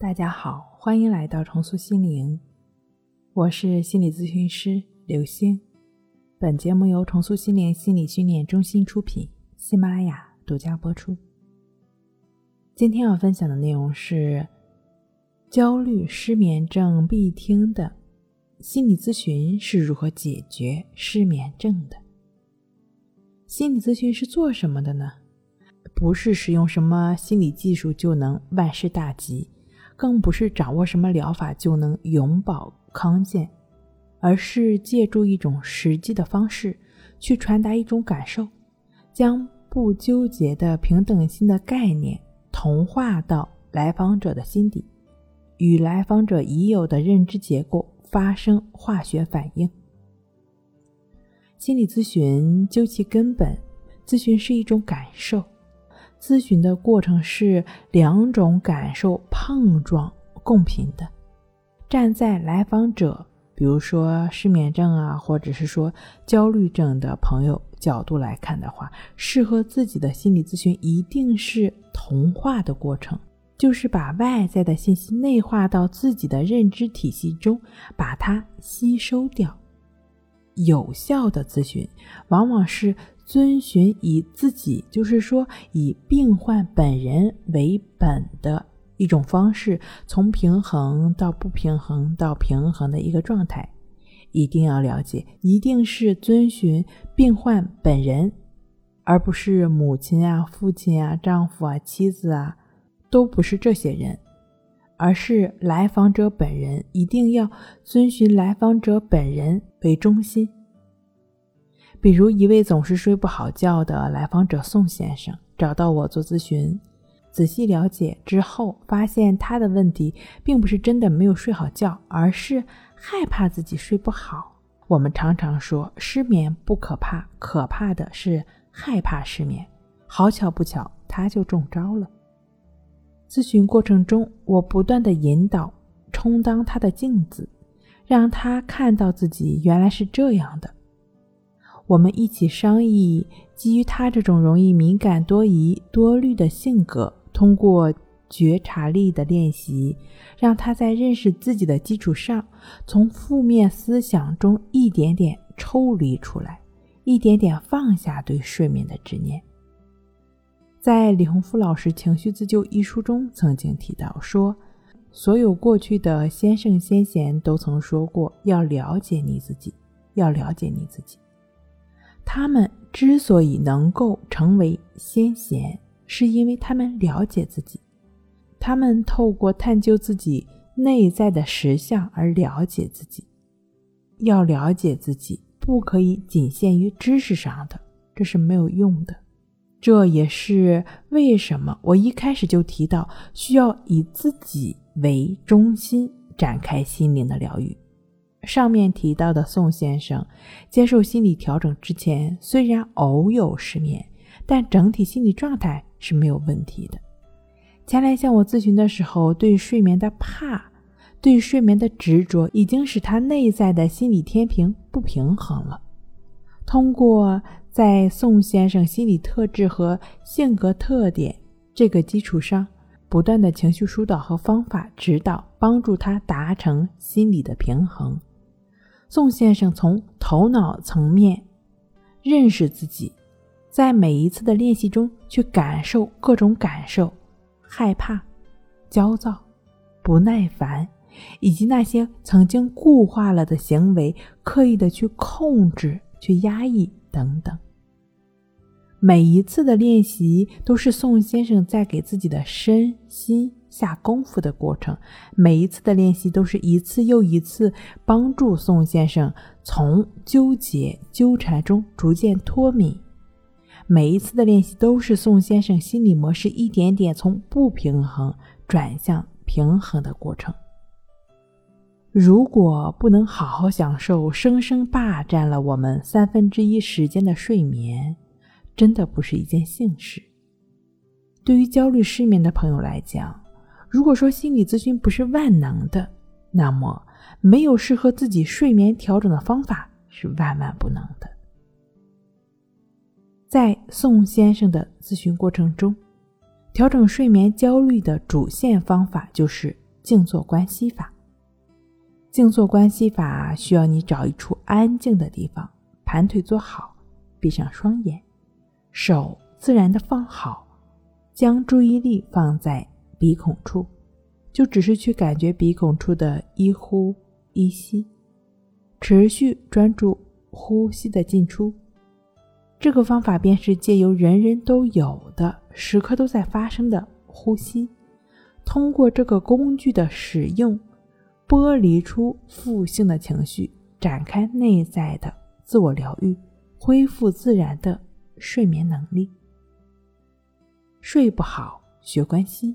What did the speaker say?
大家好，欢迎来到重塑心灵，我是心理咨询师刘星。本节目由重塑心灵心理训练中心出品，喜马拉雅独家播出。今天要分享的内容是焦虑失眠症必听的心理咨询是如何解决失眠症的。心理咨询是做什么的呢？不是使用什么心理技术就能万事大吉。更不是掌握什么疗法就能永保康健，而是借助一种实际的方式去传达一种感受，将不纠结的平等心的概念同化到来访者的心底，与来访者已有的认知结构发生化学反应。心理咨询究其根本，咨询是一种感受。咨询的过程是两种感受碰撞共频的。站在来访者，比如说失眠症啊，或者是说焦虑症的朋友角度来看的话，适合自己的心理咨询一定是同化的过程，就是把外在的信息内化到自己的认知体系中，把它吸收掉。有效的咨询往往是。遵循以自己，就是说以病患本人为本的一种方式，从平衡到不平衡到平衡的一个状态，一定要了解，一定是遵循病患本人，而不是母亲啊、父亲啊、丈夫啊、妻子啊，都不是这些人，而是来访者本人，一定要遵循来访者本人为中心。比如一位总是睡不好觉的来访者宋先生找到我做咨询，仔细了解之后，发现他的问题并不是真的没有睡好觉，而是害怕自己睡不好。我们常常说失眠不可怕，可怕的是害怕失眠。好巧不巧，他就中招了。咨询过程中，我不断的引导，充当他的镜子，让他看到自己原来是这样的。我们一起商议，基于他这种容易敏感、多疑、多虑的性格，通过觉察力的练习，让他在认识自己的基础上，从负面思想中一点点抽离出来，一点点放下对睡眠的执念。在李洪福老师《情绪自救》一书中曾经提到说，所有过去的先圣先贤都曾说过，要了解你自己，要了解你自己。他们之所以能够成为先贤，是因为他们了解自己，他们透过探究自己内在的实相而了解自己。要了解自己，不可以仅限于知识上的，这是没有用的。这也是为什么我一开始就提到，需要以自己为中心展开心灵的疗愈。上面提到的宋先生接受心理调整之前，虽然偶有失眠，但整体心理状态是没有问题的。前来向我咨询的时候，对睡眠的怕、对睡眠的执着，已经使他内在的心理天平不平衡了。通过在宋先生心理特质和性格特点这个基础上，不断的情绪疏导和方法指导，帮助他达成心理的平衡。宋先生从头脑层面认识自己，在每一次的练习中去感受各种感受：害怕、焦躁、不耐烦，以及那些曾经固化了的行为，刻意的去控制、去压抑等等。每一次的练习都是宋先生在给自己的身心。下功夫的过程，每一次的练习都是一次又一次帮助宋先生从纠结纠缠中逐渐脱敏。每一次的练习都是宋先生心理模式一点点从不平衡转向平衡的过程。如果不能好好享受生生霸占了我们三分之一时间的睡眠，真的不是一件幸事。对于焦虑失眠的朋友来讲，如果说心理咨询不是万能的，那么没有适合自己睡眠调整的方法是万万不能的。在宋先生的咨询过程中，调整睡眠焦虑的主线方法就是静坐观息法。静坐观息法需要你找一处安静的地方，盘腿坐好，闭上双眼，手自然的放好，将注意力放在鼻孔处，就只是去感觉鼻孔处的一呼一吸，持续专注呼吸的进出。这个方法便是借由人人都有的、时刻都在发生的呼吸，通过这个工具的使用，剥离出负性的情绪，展开内在的自我疗愈，恢复自然的睡眠能力。睡不好学关息，